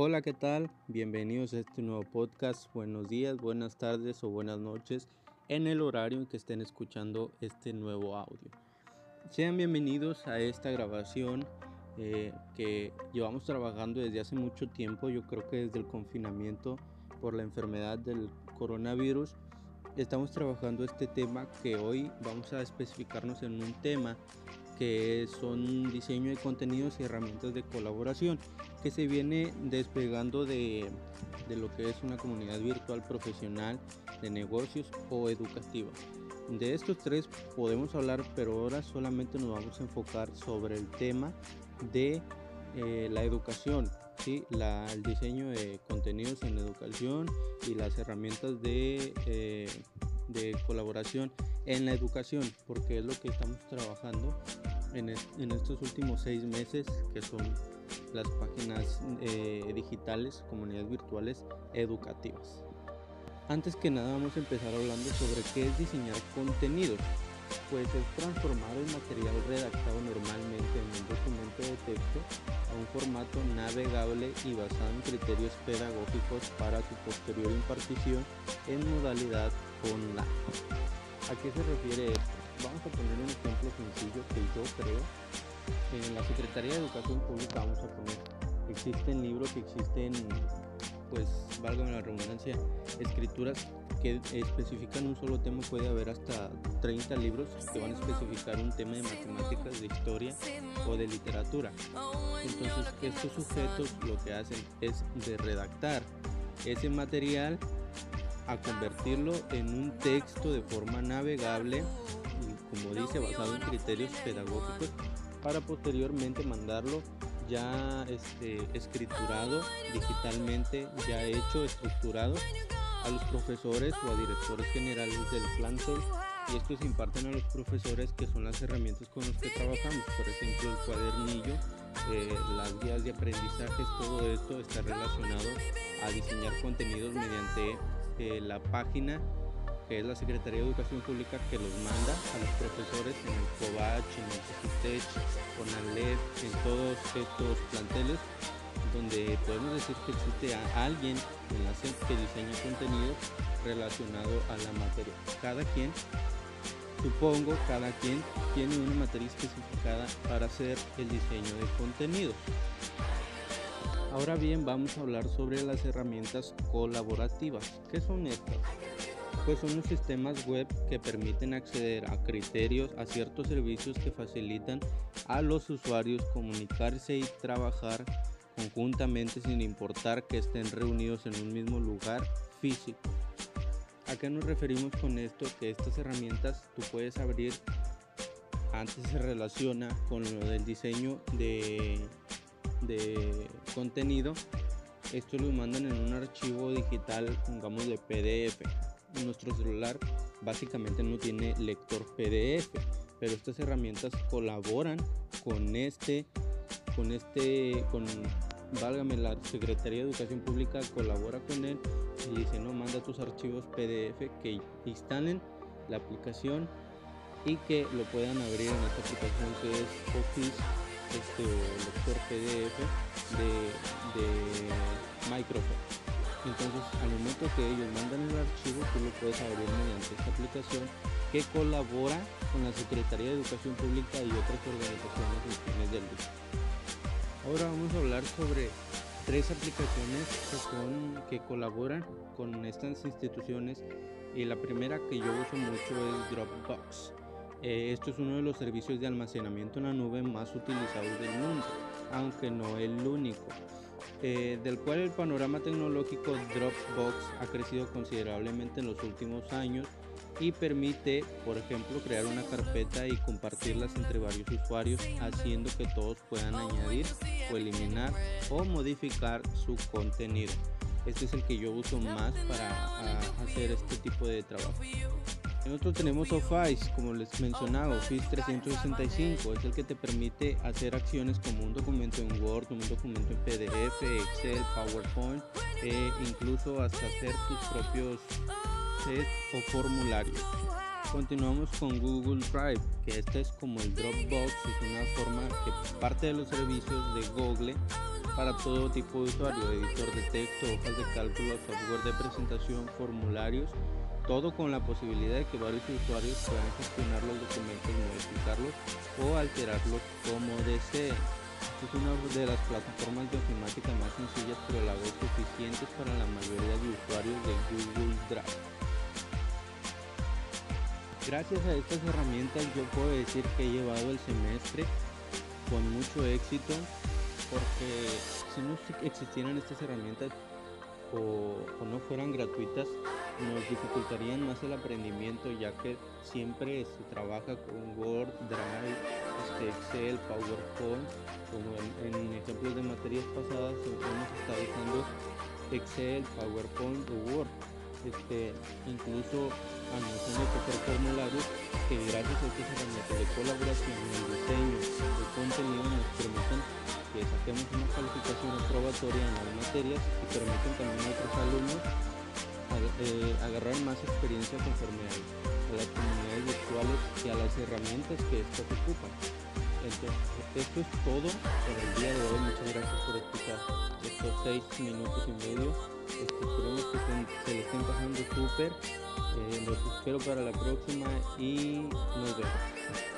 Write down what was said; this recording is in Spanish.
Hola, ¿qué tal? Bienvenidos a este nuevo podcast. Buenos días, buenas tardes o buenas noches en el horario en que estén escuchando este nuevo audio. Sean bienvenidos a esta grabación eh, que llevamos trabajando desde hace mucho tiempo, yo creo que desde el confinamiento por la enfermedad del coronavirus. Estamos trabajando este tema que hoy vamos a especificarnos en un tema que son diseño de contenidos y herramientas de colaboración, que se viene despegando de, de lo que es una comunidad virtual profesional de negocios o educativa. De estos tres podemos hablar, pero ahora solamente nos vamos a enfocar sobre el tema de eh, la educación, ¿sí? el diseño de contenidos en educación y las herramientas de, eh, de colaboración en la educación, porque es lo que estamos trabajando en, en estos últimos seis meses, que son las páginas eh, digitales, comunidades virtuales educativas. Antes que nada vamos a empezar hablando sobre qué es diseñar contenidos. Pues es transformar el material redactado normalmente en un documento de texto a un formato navegable y basado en criterios pedagógicos para su posterior impartición en modalidad online. ¿A qué se refiere esto? Vamos a poner un ejemplo sencillo que yo creo. En la Secretaría de Educación Pública vamos a poner, existen libros, existen, pues, valga la redundancia, escrituras que especifican un solo tema, puede haber hasta 30 libros que van a especificar un tema de matemáticas, de historia o de literatura. Entonces estos sujetos lo que hacen es de redactar ese material a convertirlo en un texto de forma navegable como dice, basado en criterios pedagógicos para posteriormente mandarlo ya este, escriturado digitalmente, ya hecho, estructurado a los profesores o a directores generales del plantel y esto se imparten a los profesores que son las herramientas con las que trabajamos, por ejemplo el cuadernillo, eh, las guías de aprendizaje, todo esto está relacionado a diseñar contenidos mediante la página que es la Secretaría de Educación Pública que los manda a los profesores en el COVACH, en el CITECH, con ALEP, en todos estos planteles, donde podemos decir que existe alguien en la que diseña contenido relacionado a la materia. Cada quien, supongo, cada quien tiene una materia especificada para hacer el diseño de contenidos. Ahora bien, vamos a hablar sobre las herramientas colaborativas. ¿Qué son estas? pues son los sistemas web que permiten acceder a criterios, a ciertos servicios que facilitan a los usuarios comunicarse y trabajar conjuntamente sin importar que estén reunidos en un mismo lugar físico. ¿A qué nos referimos con esto? Que estas herramientas tú puedes abrir, antes se relaciona con lo del diseño de, de contenido. Esto lo mandan en un archivo digital, pongamos de PDF nuestro celular básicamente no tiene lector PDF, pero estas herramientas colaboran con este, con este, con, válgame, la Secretaría de Educación Pública colabora con él y dice, no, manda tus archivos PDF que instalen la aplicación y que lo puedan abrir en esta aplicación que es Office este, lector PDF de, de Microsoft. Entonces, al momento que ellos mandan el archivo, tú lo puedes abrir mediante esta aplicación que colabora con la Secretaría de Educación Pública y otras organizaciones y fines del lucro. Ahora vamos a hablar sobre tres aplicaciones que, son, que colaboran con estas instituciones y la primera que yo uso mucho es Dropbox. Eh, esto es uno de los servicios de almacenamiento en la nube más utilizados del mundo, aunque no el único. Eh, del cual el panorama tecnológico Dropbox ha crecido considerablemente en los últimos años y permite, por ejemplo, crear una carpeta y compartirlas entre varios usuarios, haciendo que todos puedan añadir o eliminar o modificar su contenido. Este es el que yo uso más para hacer este tipo de trabajo. Nosotros tenemos Office, como les mencionaba, Office 365, es el que te permite hacer acciones como un documento en Word, un documento en PDF, Excel, PowerPoint, e incluso hasta hacer tus propios sets o formularios. Continuamos con Google Drive, que este es como el Dropbox, es una forma que parte de los servicios de Google para todo tipo de usuario, editor de texto, hojas de cálculo, software de presentación, formularios, todo con la posibilidad de que varios usuarios puedan gestionar los documentos, modificarlos o alterarlos como deseen. Es una de las plataformas de ofimática más sencillas pero a la vez suficientes para la mayoría de usuarios de Google Drive. Gracias a estas herramientas yo puedo decir que he llevado el semestre con mucho éxito porque si no existieran estas herramientas o, no fueran gratuitas nos dificultarían más el aprendimiento ya que siempre se trabaja con Word, Drive, este, Excel, PowerPoint como en, ejemplos de materias pasadas hemos estado usando Excel, PowerPoint o Word. Este, incluso anunciando que hacer formularios que gracias a estas herramientas de colaboración el diseño de contenido nos permiten que saquemos una calificación aprobatoria en las materias y permiten también a otros alumnos eh, agarrar más experiencia conforme a, las comunidades virtuales y a las herramientas que estas ocupan. Entonces, esto es todo por el día de hoy. Muchas gracias por escuchar estos seis minutos y medio. Este, esperemos que se, se le estén pasando súper. Eh, los espero para la próxima y nos vemos.